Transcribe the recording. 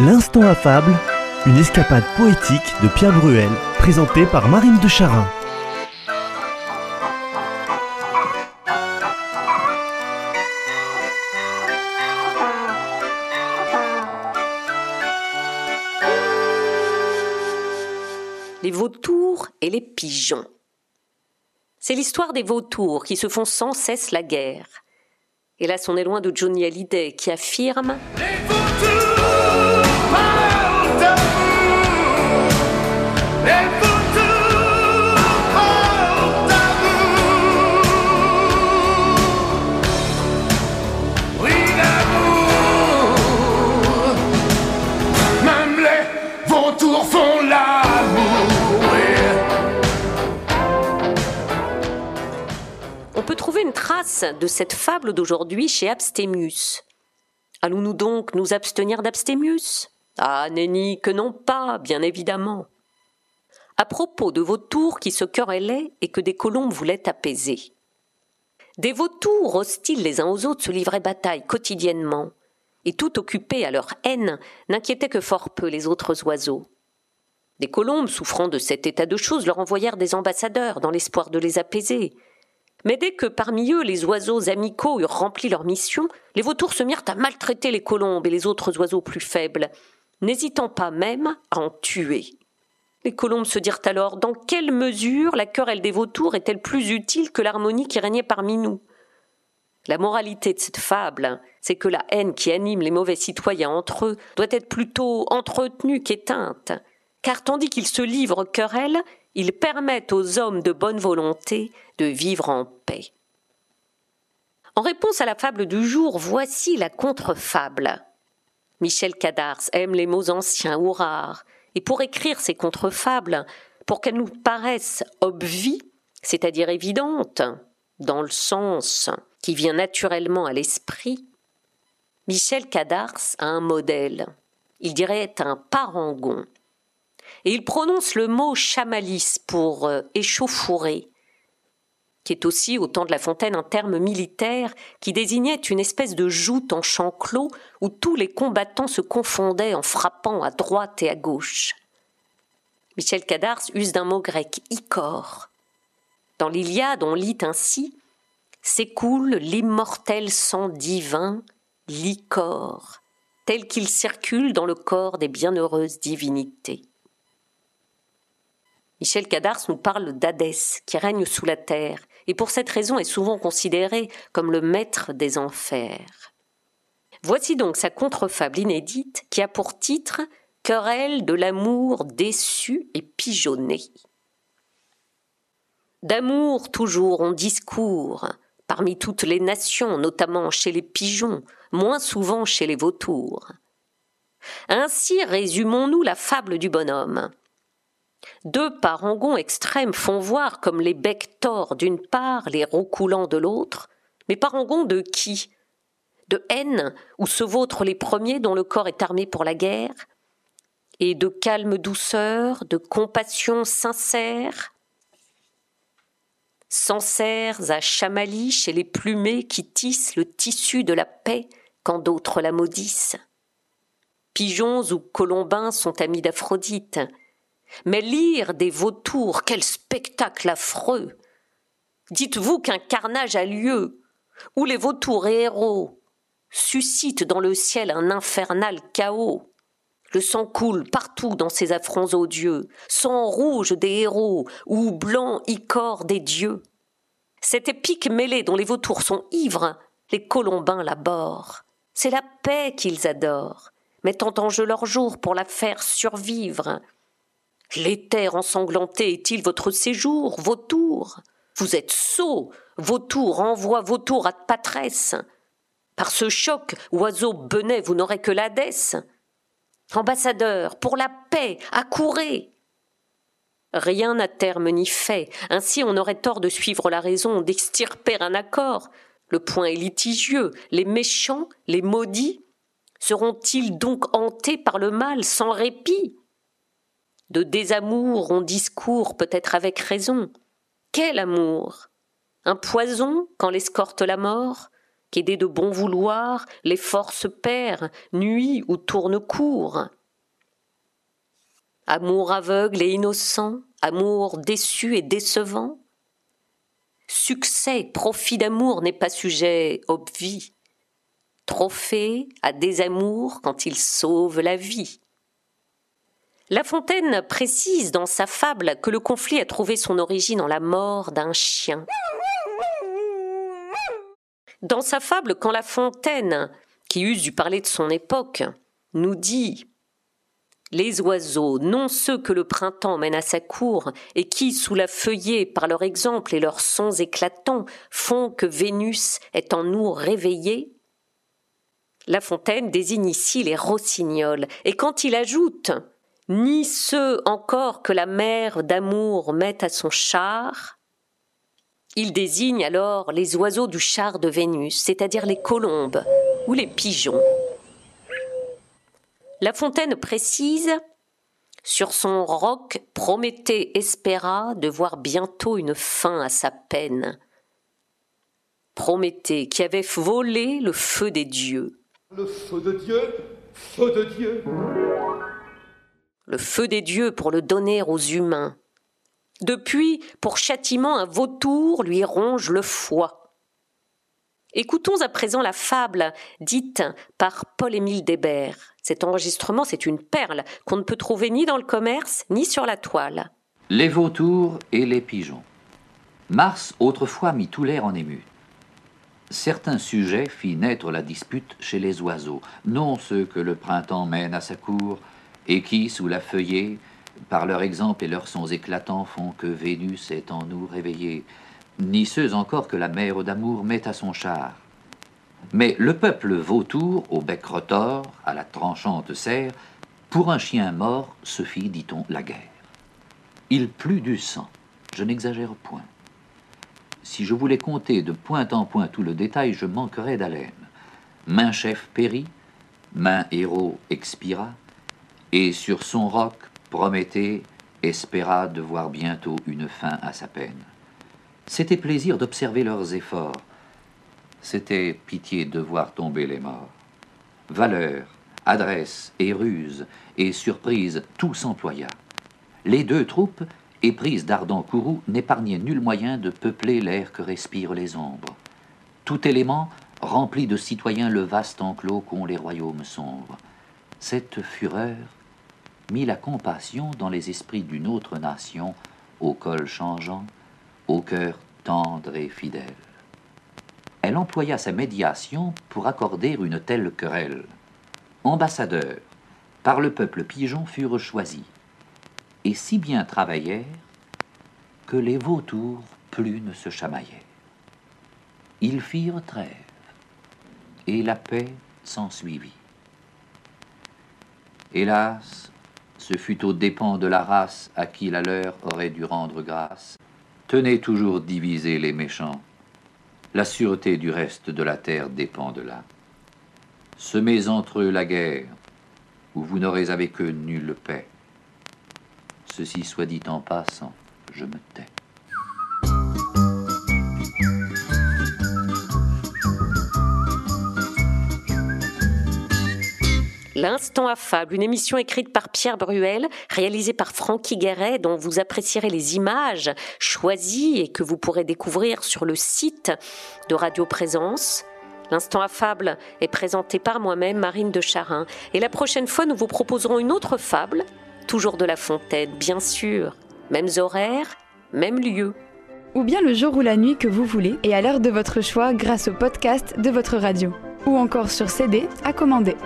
L'instant affable, une escapade poétique de Pierre Bruel, présentée par Marine de Charin. Les vautours et les pigeons. C'est l'histoire des vautours qui se font sans cesse la guerre. Hélas, on est loin de Johnny Hallyday qui affirme Même les vautours de cette fable d'aujourd'hui chez Abstémius. Allons-nous donc nous abstenir d'Abstémius Ah, nenni, que non pas, bien évidemment. À propos de vautours qui se querellaient et que des colombes voulaient apaiser. Des vautours hostiles les uns aux autres se livraient bataille quotidiennement, et tout occupés à leur haine n'inquiétaient que fort peu les autres oiseaux. Des colombes, souffrant de cet état de choses, leur envoyèrent des ambassadeurs dans l'espoir de les apaiser. Mais dès que parmi eux les oiseaux amicaux eurent rempli leur mission, les vautours se mirent à maltraiter les colombes et les autres oiseaux plus faibles, n'hésitant pas même à en tuer. Les colombes se dirent alors dans quelle mesure la querelle des vautours est-elle plus utile que l'harmonie qui régnait parmi nous? La moralité de cette fable, c'est que la haine qui anime les mauvais citoyens entre eux doit être plutôt entretenue qu'éteinte, car tandis qu'ils se livrent querelle, ils permettent aux hommes de bonne volonté de vivre en paix. En réponse à la fable du jour, voici la contre-fable. Michel Cadars aime les mots anciens ou rares, et pour écrire ces contre-fables, pour qu'elles nous paraissent obvies, c'est-à-dire évidentes, dans le sens qui vient naturellement à l'esprit, Michel Cadars a un modèle. Il dirait un parangon. Et il prononce le mot chamalis pour euh, échauffourée, qui est aussi, au temps de La Fontaine, un terme militaire qui désignait une espèce de joute en champ clos où tous les combattants se confondaient en frappant à droite et à gauche. Michel Cadars use d'un mot grec, icor. Dans l'Iliade, on lit ainsi S'écoule l'immortel sang divin, l'icor, tel qu'il circule dans le corps des bienheureuses divinités. Michel Cadars nous parle d'Hadès, qui règne sous la terre, et pour cette raison est souvent considéré comme le maître des enfers. Voici donc sa contrefable inédite qui a pour titre Querelle de l'amour déçu et pigeonné. D'amour toujours on discourt, parmi toutes les nations, notamment chez les pigeons, moins souvent chez les vautours. Ainsi résumons-nous la fable du bonhomme. Deux parangons extrêmes font voir comme les becs tors d'une part, les roucoulants de l'autre, mais parangons de qui? De haine, où se vautrent les premiers dont le corps est armé pour la guerre, et de calme douceur, de compassion sincère? Sancerres à Chamaly chez les plumés qui tissent le tissu de la paix quand d'autres la maudissent. Pigeons ou colombins sont amis d'Aphrodite, mais lire des vautours, quel spectacle affreux Dites-vous qu'un carnage a lieu, où les vautours et héros suscitent dans le ciel un infernal chaos. Le sang coule partout dans ces affronts odieux, sang rouge des héros ou blanc icor des dieux. Cette épique mêlée dont les vautours sont ivres, les colombins l'abhorrent. C'est la paix qu'ils adorent, mettant en jeu leur jour pour la faire survivre. L'éther ensanglanté est-il votre séjour, vautour? Vous êtes sots, vautour envoie vautour à patresse. Par ce choc, oiseau benet, vous n'aurez que l'Hadès. Ambassadeur, pour la paix, accourez Rien n'a terme ni fait, ainsi on aurait tort de suivre la raison, d'extirper un accord. Le point est litigieux, les méchants, les maudits, seront-ils donc hantés par le mal sans répit? De désamour on discourt peut-être avec raison. Quel amour? Un poison quand l'escorte la mort qu'aidé de bon vouloir, les forces perd, nuit ou tourne court. Amour aveugle et innocent, amour déçu et décevant. Succès, profit d'amour n'est pas sujet obvi. Trophée à désamour quand il sauve la vie. La Fontaine précise dans sa fable que le conflit a trouvé son origine en la mort d'un chien. Dans sa fable, quand La Fontaine, qui use du parler de son époque, nous dit les oiseaux, non ceux que le printemps mène à sa cour, et qui, sous la feuillée, par leur exemple et leurs sons éclatants, font que Vénus est en nous réveillée. La Fontaine désigne ici les rossignols, et quand il ajoute ni ceux encore que la mère d'amour met à son char, il désigne alors les oiseaux du char de Vénus, c'est-à-dire les colombes ou les pigeons. La Fontaine précise sur son roc, Prométhée espéra de voir bientôt une fin à sa peine. Prométhée qui avait volé le feu des dieux. Le feu des dieux pour le donner aux humains. Depuis, pour châtiment, un vautour lui ronge le foie. Écoutons à présent la fable dite par Paul-Émile Débert. Cet enregistrement, c'est une perle qu'on ne peut trouver ni dans le commerce ni sur la toile. Les vautours et les pigeons. Mars autrefois mit tout l'air en émute. Certains sujets fit naître la dispute chez les oiseaux, non ceux que le printemps mène à sa cour, et qui, sous la feuillée, par leur exemple et leurs sons éclatants, font que Vénus est en nous réveillée, ni ceux encore que la mère d'amour met à son char. Mais le peuple vautour, au bec retors, à la tranchante serre, pour un chien mort se fit, dit-on, la guerre. Il plut du sang, je n'exagère point. Si je voulais compter de point en point tout le détail, je manquerais d'haleine. Main chef périt, main héros expira, et sur son roc, Prométhée espéra de voir bientôt une fin à sa peine. C'était plaisir d'observer leurs efforts, c'était pitié de voir tomber les morts. Valeur, adresse et ruse et surprise, tout s'employa. Les deux troupes, éprises d'ardents courroux, n'épargnaient nul moyen de peupler l'air que respirent les ombres. Tout élément remplit de citoyens le vaste enclos qu'ont les royaumes sombres. Cette fureur mit la compassion dans les esprits d'une autre nation, au col changeant, au cœur tendre et fidèle elle employa sa médiation pour accorder une telle querelle. Ambassadeurs, par le peuple pigeon, furent choisis, et si bien travaillèrent que les vautours plus ne se chamaillaient. Ils firent trêve, et la paix s'ensuivit. Hélas, ce fut aux dépens de la race à qui la leur aurait dû rendre grâce. Tenez toujours diviser les méchants la sûreté du reste de la terre dépend de là. Semez entre eux la guerre, où vous n'aurez avec eux nulle paix. Ceci soit dit en passant, je me tais. L'Instant affable, une émission écrite par Pierre Bruel, réalisée par Francky Guéret, dont vous apprécierez les images choisies et que vous pourrez découvrir sur le site de Radio Présence. L'instant affable est présenté par moi-même, Marine de Charin. Et la prochaine fois, nous vous proposerons une autre fable, toujours de La Fontaine, bien sûr. Mêmes horaires, même lieu. Ou bien le jour ou la nuit que vous voulez et à l'heure de votre choix grâce au podcast de votre radio. Ou encore sur CD à commander.